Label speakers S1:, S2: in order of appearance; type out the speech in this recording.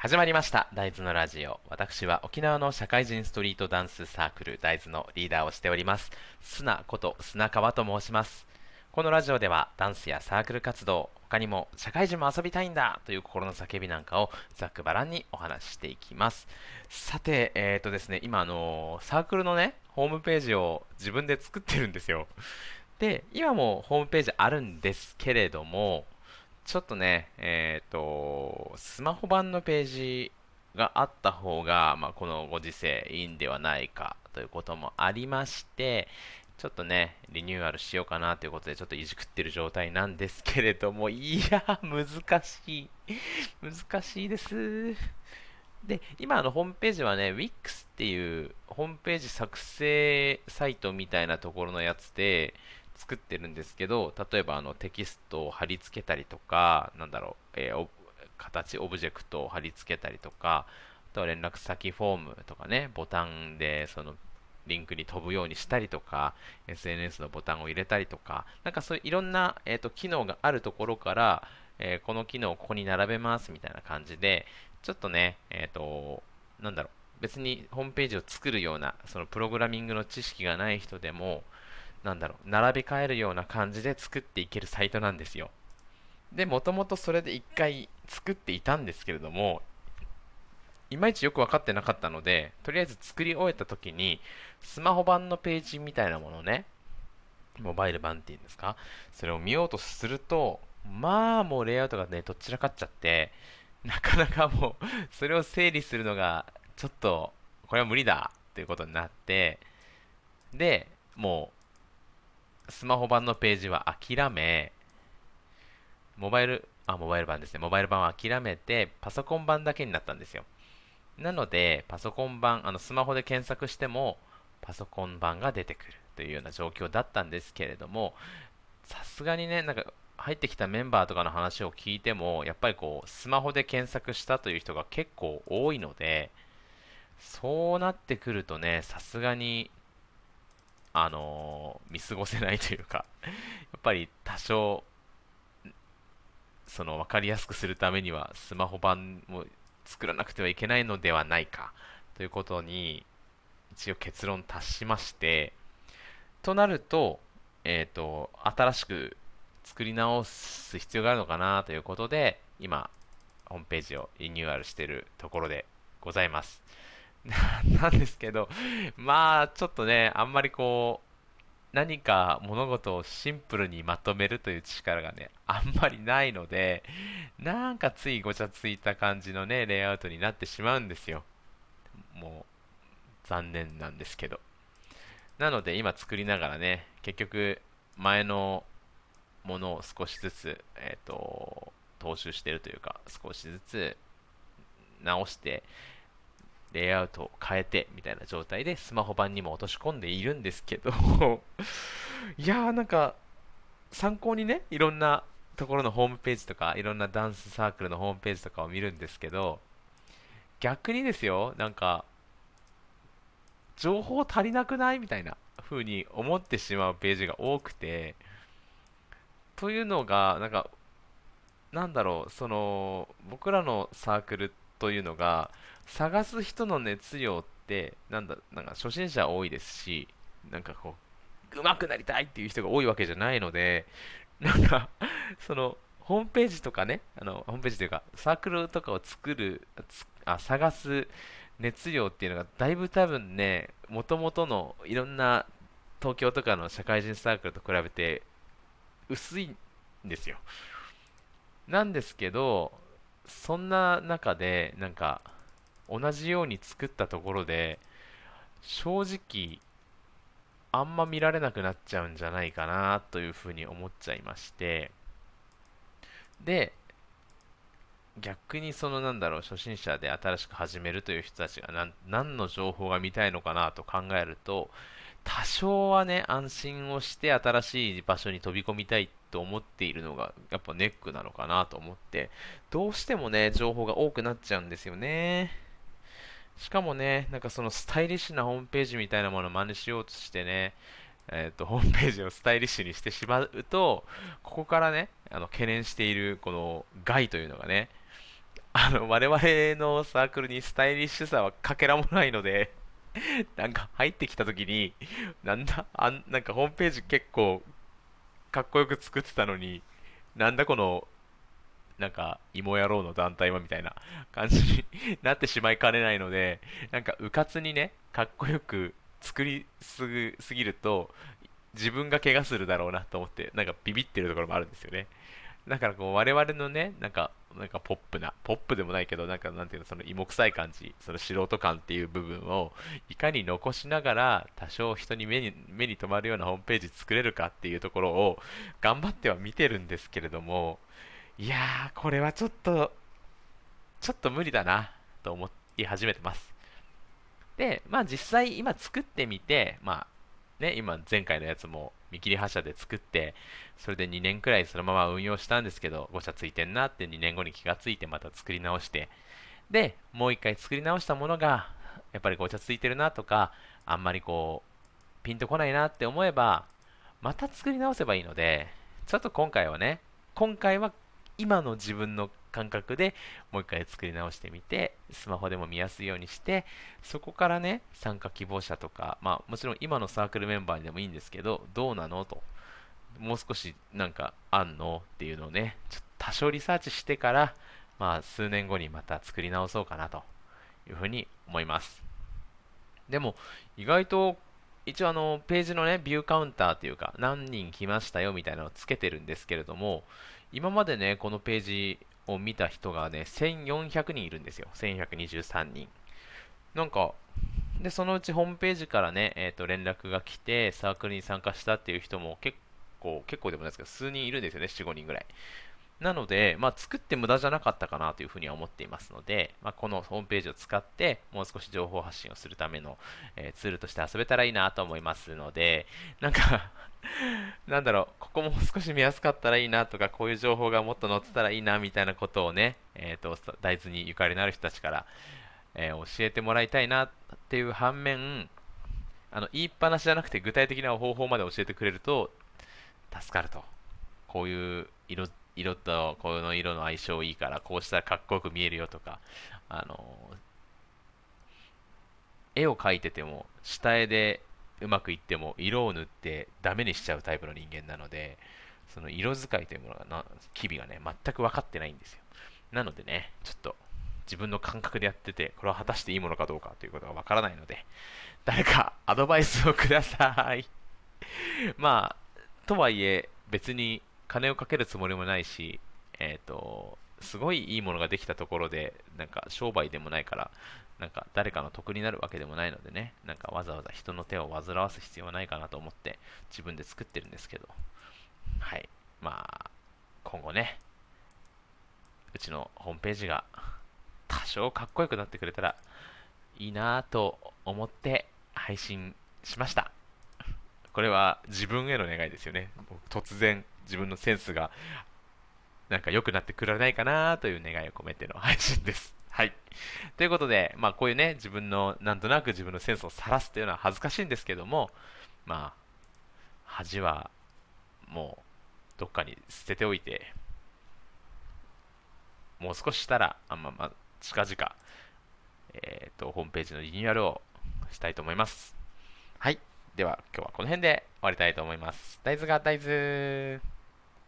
S1: 始まりました。大豆のラジオ。私は沖縄の社会人ストリートダンスサークル大豆のリーダーをしております。砂こと砂川と申します。このラジオではダンスやサークル活動他にも社会人も遊びたいんだという心の叫びなんかをざっくばらんにお話ししていきます。さてえっ、ー、とですね今あのサークルのねホームページを自分で作ってるんですよ。で今もホームページあるんですけれどもちょっとね、えっ、ー、と、スマホ版のページがあった方が、まあ、このご時世いいんではないかということもありまして、ちょっとね、リニューアルしようかなということで、ちょっといじくってる状態なんですけれども、いや、難しい。難しいです。で、今のホームページはね、Wix っていうホームページ作成サイトみたいなところのやつで、作ってるんですけど、例えばあのテキストを貼り付けたりとか、なんだろう、えー、形、オブジェクトを貼り付けたりとか、あとは連絡先フォームとかね、ボタンでそのリンクに飛ぶようにしたりとか、SNS のボタンを入れたりとか、なんかそういういろんな、えーと、機能があるところから、えー、この機能をここに並べますみたいな感じで、ちょっとね、えっ、ー、と、なんだろう、別にホームページを作るような、そのプログラミングの知識がない人でも、なんだろう、並び替えるような感じで作っていけるサイトなんですよ。で、もともとそれで1回作っていたんですけれども、いまいちよく分かってなかったので、とりあえず作り終えた時に、スマホ版のページみたいなものね、モバイル版っていうんですか、それを見ようとすると、まあもうレイアウトがね、どちらかっちゃって、なかなかもう、それを整理するのが、ちょっと、これは無理だということになって、で、もう、スマホ版のページは諦め、モバイル、あ、モバイル版ですね。モバイル版は諦めて、パソコン版だけになったんですよ。なので、パソコン版、あの、スマホで検索しても、パソコン版が出てくるというような状況だったんですけれども、さすがにね、なんか、入ってきたメンバーとかの話を聞いても、やっぱりこう、スマホで検索したという人が結構多いので、そうなってくるとね、さすがにあのー、見過ごせないというか やっぱり多少、その分かりやすくするためにはスマホ版も作らなくてはいけないのではないかということに一応結論達しましてとなると,、えーと、新しく作り直す必要があるのかなということで今ホームページをリニューアルしているところでございます。なんですけど、まあ、ちょっとね、あんまりこう、何か物事をシンプルにまとめるという力がね、あんまりないので、なんかついごちゃついた感じのね、レイアウトになってしまうんですよ。もう、残念なんですけど。なので、今作りながらね、結局、前のものを少しずつ、えっ、ー、と、踏襲してるというか、少しずつ直して、レイアウトを変えてみたいな状態でスマホ版にも落とし込んでいるんですけど いやーなんか参考にねいろんなところのホームページとかいろんなダンスサークルのホームページとかを見るんですけど逆にですよなんか情報足りなくないみたいな風に思ってしまうページが多くてというのがなんかなんだろうその僕らのサークルってというのが探す人の熱量ってなんだなんか初心者多いですしなんかこう上手くなりたいっていう人が多いわけじゃないのでなんかそのホームページとかねあのホームページというかサークルとかを作るあ探す熱量っていうのがだいぶ多分ねもともとのいろんな東京とかの社会人サークルと比べて薄いんですよ。なんですけどそんな中でなんか同じように作ったところで正直あんま見られなくなっちゃうんじゃないかなというふうに思っちゃいましてで逆にそのなんだろう初心者で新しく始めるという人たちが何何の情報が見たいのかなと考えると多少はね安心をして新しい場所に飛び込みたいと思っているのがやっぱネックなのかなと思ってどうしてもね情報が多くなっちゃうんですよね。しかもね、なんかそのスタイリッシュなホームページみたいなものを真似しようとしてね、えっ、ー、と、ホームページをスタイリッシュにしてしまうと、ここからね、あの懸念しているこの害というのがね、あの、我々のサークルにスタイリッシュさはかけらもないのでなんか入ってきた時に、なんだ、あん、なんかホームページ結構かっこよく作ってたのに、なんだこの、なんか、芋野郎の団体はみたいな感じになってしまいかねないので、なんか、うかつにね、かっこよく作りすぐすぎると、自分が怪我するだろうなと思って、なんかビビってるところもあるんですよね。だからこう我々のね、なんか、なんかポップな、ポップでもないけど、なんかなんていうの、その芋臭い感じ、その素人感っていう部分をいかに残しながら、多少人に目に目に留まるようなホームページ作れるかっていうところを頑張っては見てるんですけれども、いやー、これはちょっと、ちょっと無理だなと思い始めてます。で、まあ実際今作ってみて、まあね、今前回のやつも見切り発車で作って、それで2年くらいそのまま運用したんですけど、誤差ついてんなって2年後に気がついてまた作り直して、で、もう一回作り直したものが、やっぱりごちゃついてるなとか、あんまりこう、ピンとこないなって思えば、また作り直せばいいので、ちょっと今回はね、今回は今の自分の感覚でもう一回作り直してみて、スマホでも見やすいようにして、そこからね、参加希望者とか、まあもちろん今のサークルメンバーでもいいんですけど、どうなのと、もう少しなんかあんの？っていうのをね、ちょっと多少リサーチしてから、まあ数年後にまた作り直そうかなというふうに思います。でも意外と一応あのページのねビューカウンターというか何人来ましたよみたいなのをつけてるんですけれども今までねこのページを見た人がね、1400人いるんですよ。1123人。なんか、で、そのうちホームページからね、えっ、ー、と、連絡が来て、サークルに参加したっていう人も結構、結構でもないですけど、数人いるんですよね、4、5人ぐらい。なので、まあ、作って無駄じゃなかったかなというふうには思っていますので、まあ、このホームページを使って、もう少し情報発信をするための、えー、ツールとして遊べたらいいなと思いますので、なんか なんだろう、ここも少し見やすかったらいいなとか、こういう情報がもっと載ってたらいいなみたいなことをね、え、ー、と、大豆にゆかりのある人たちから、えー、教えてもらいたいなっていう反面、あの言いっぱなしじゃなくて具体的な方法まで教えてくれると助かると。こういう色色とこの色の相性いいからこうしたらかっこよく見えるよとか、あの絵を描いてても下絵でうまくいっても色を塗ってダメにしちゃうタイプの人間なのでその色使いというものがな機微がね全く分かってないんですよ。なのでねちょっと自分の感覚でやっててこれは果たしていいものかどうかということが分からないので誰かアドバイスをください。まあとはいえ別に金をかけるつもりもないし、えっ、ー、と、すごいいいものができたところで、なんか商売でもないから、なんか誰かの得になるわけでもないのでね、なんかわざわざ人の手を煩わす必要はないかなと思って自分で作ってるんですけど、はい。まあ、今後ね、うちのホームページが多少かっこよくなってくれたらいいなぁと思って配信しました。これは自分への願いですよね。突然自分のセンスがなんか良くなってくれないかなという願いを込めての配信です。はい。ということで、まあこういうね、自分の、なんとなく自分のセンスを晒すというのは恥ずかしいんですけども、まあ、恥はもうどっかに捨てておいて、もう少ししたら、あままあ、近々、えっ、ー、と、ホームページのリニューアルをしたいと思います。はい。では、今日はこの辺で終わりたいと思います。大豆が大豆。